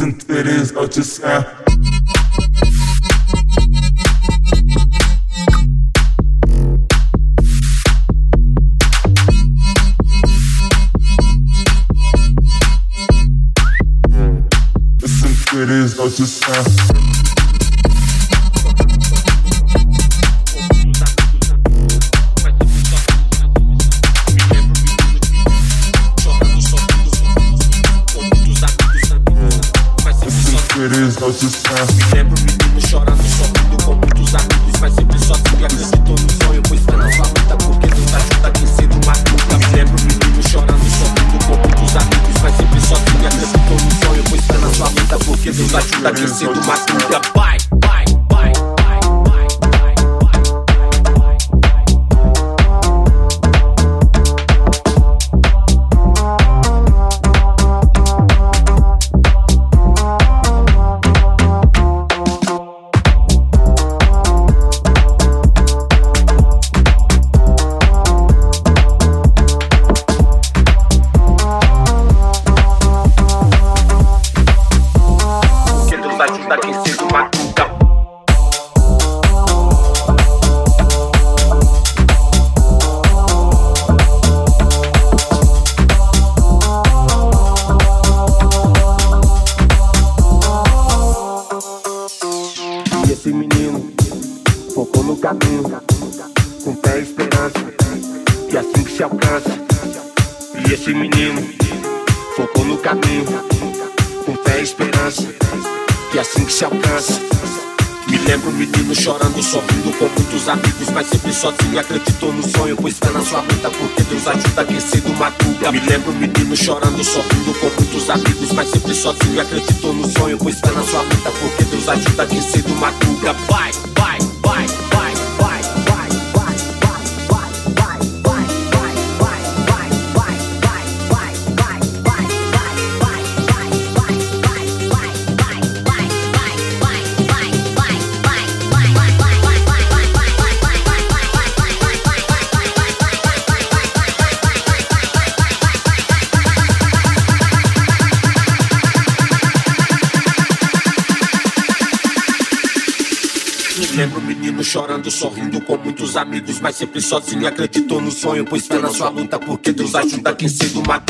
Since it is or just uh. It is or just uh. pode estar. Me lembro menino chorando, sofrendo com muitos amigos, mas sempre sozinho. Acreditou no sonho, pois foi na sua luta, porque Deus ajuda quem sendo matuta. Me lembro menino chorando, sofrendo com muitos amigos, mas sempre sozinho. Acreditou no sonho, pois foi na sua luta, porque Deus ajuda quem sendo matuta. sozinho, acreditou no sonho, pois fé na sua luta, porque Deus ajuda quem cedo mata.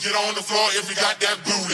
Get on the floor if you got that booty.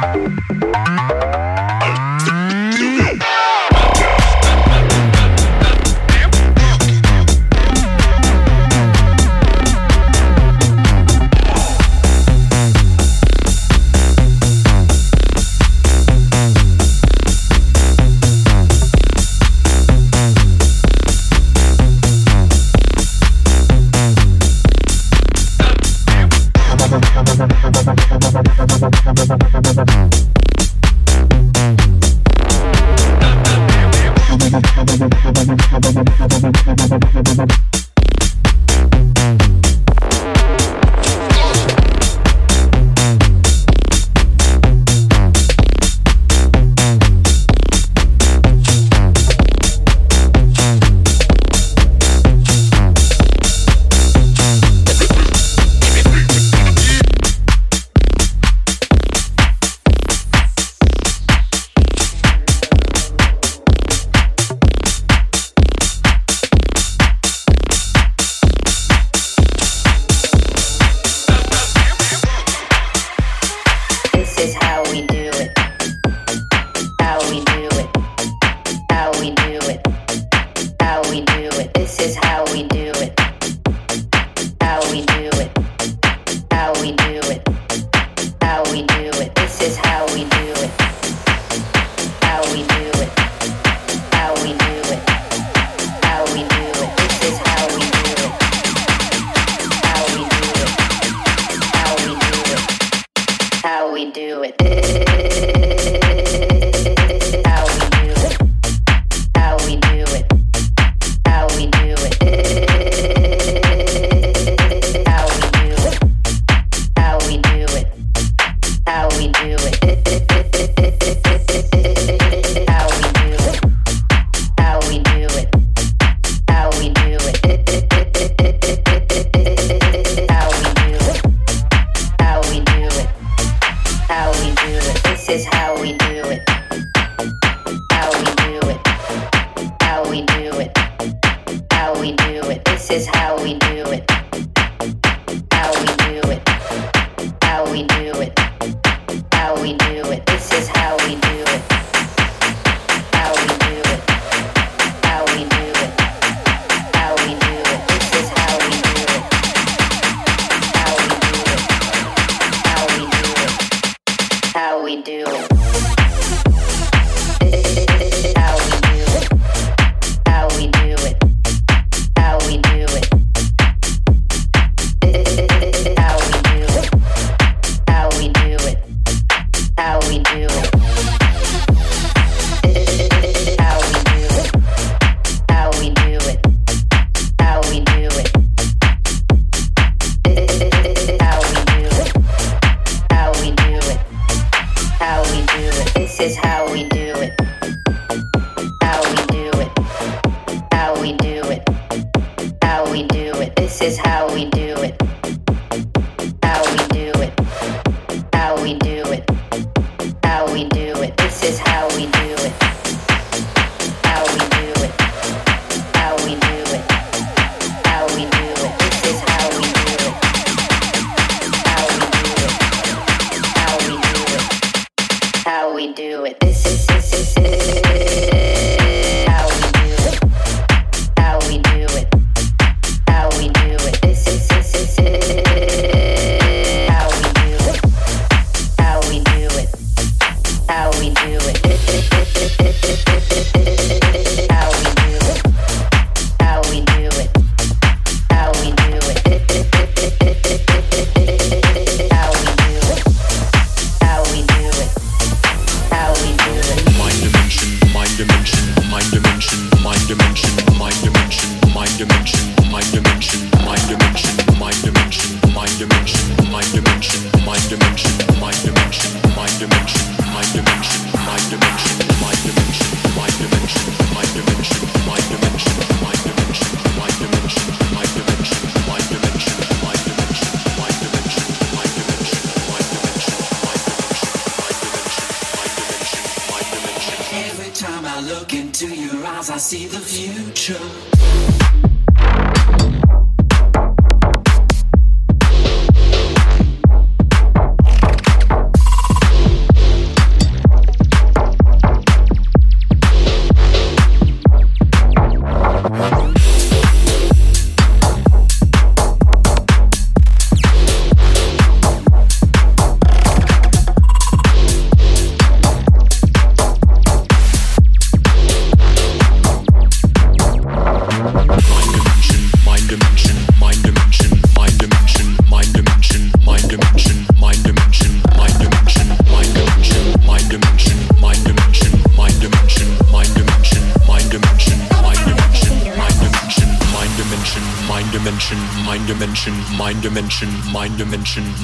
Música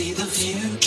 see the future.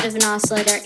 out of an oscillator.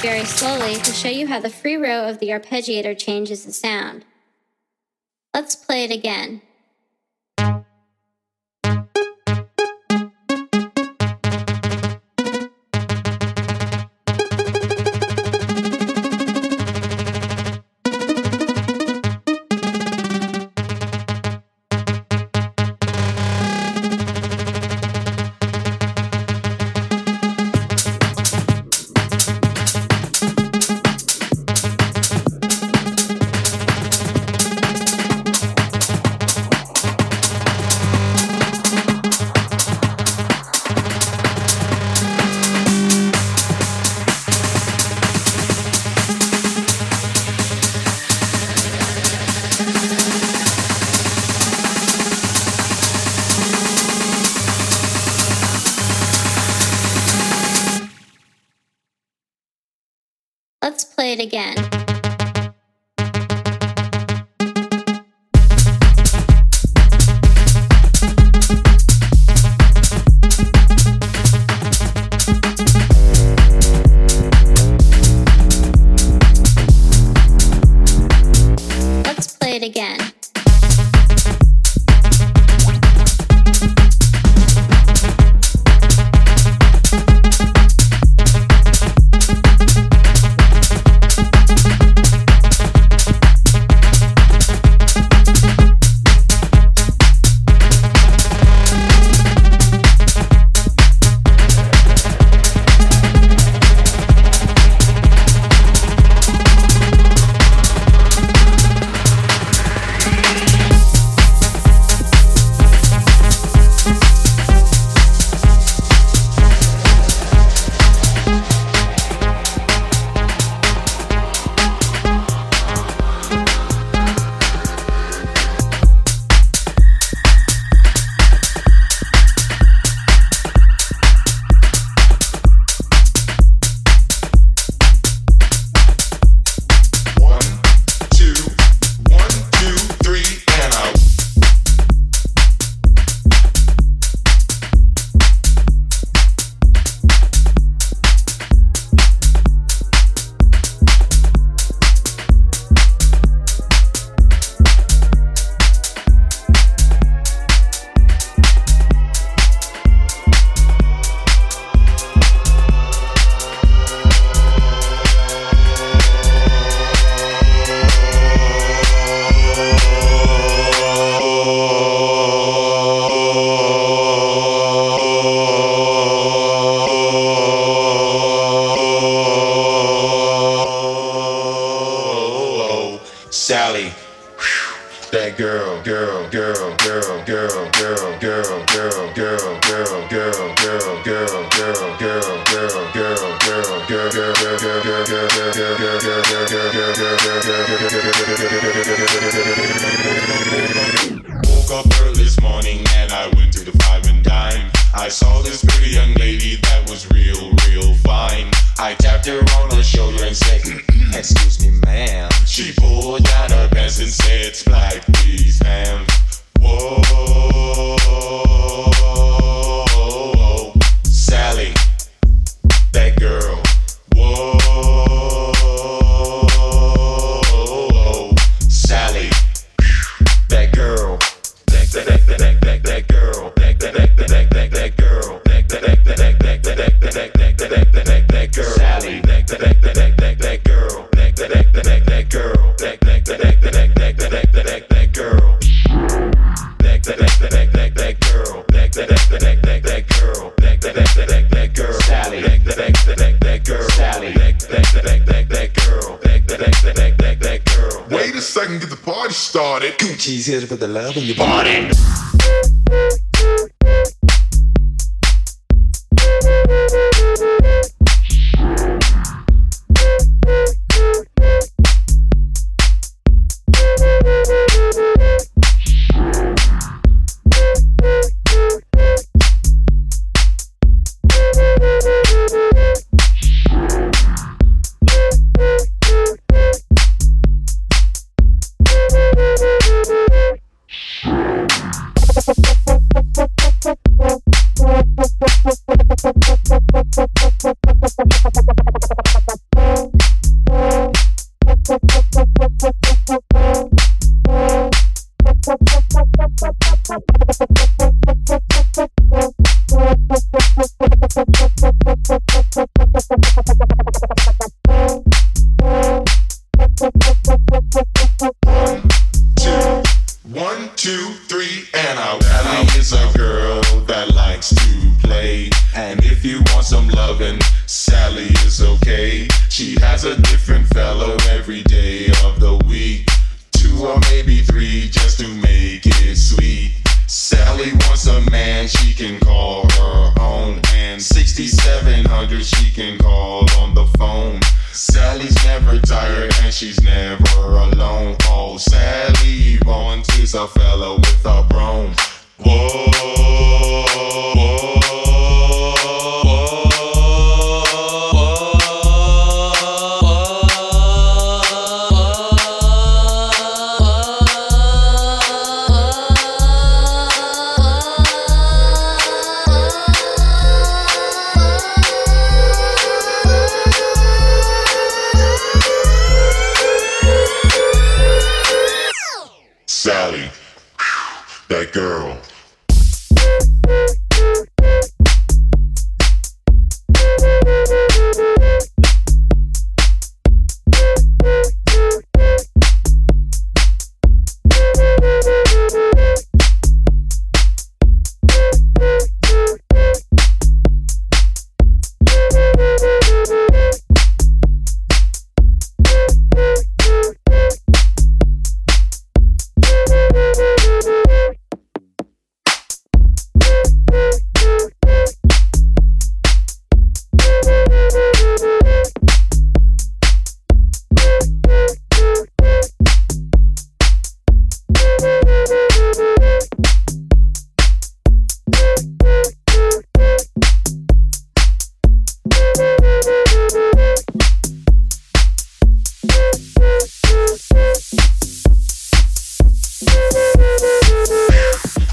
very slowly to show you how the free row of the arpeggiator changes the sound. Let's play it again. Cũng.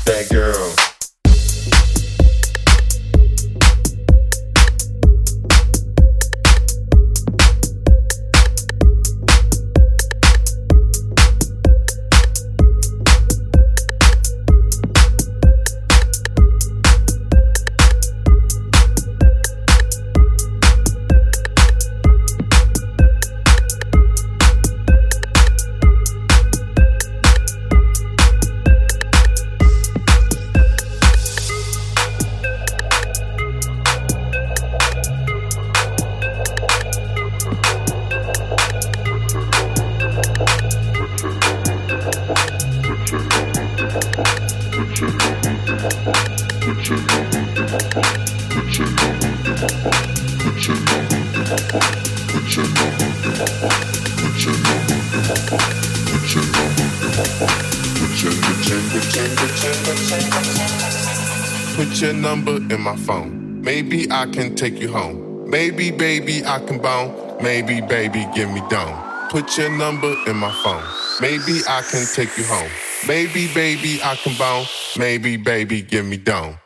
That girl. Can bone. Maybe, baby, give me dome. Put your number in my phone. Maybe I can take you home. Maybe, baby, I can bone. Maybe, baby, give me dome.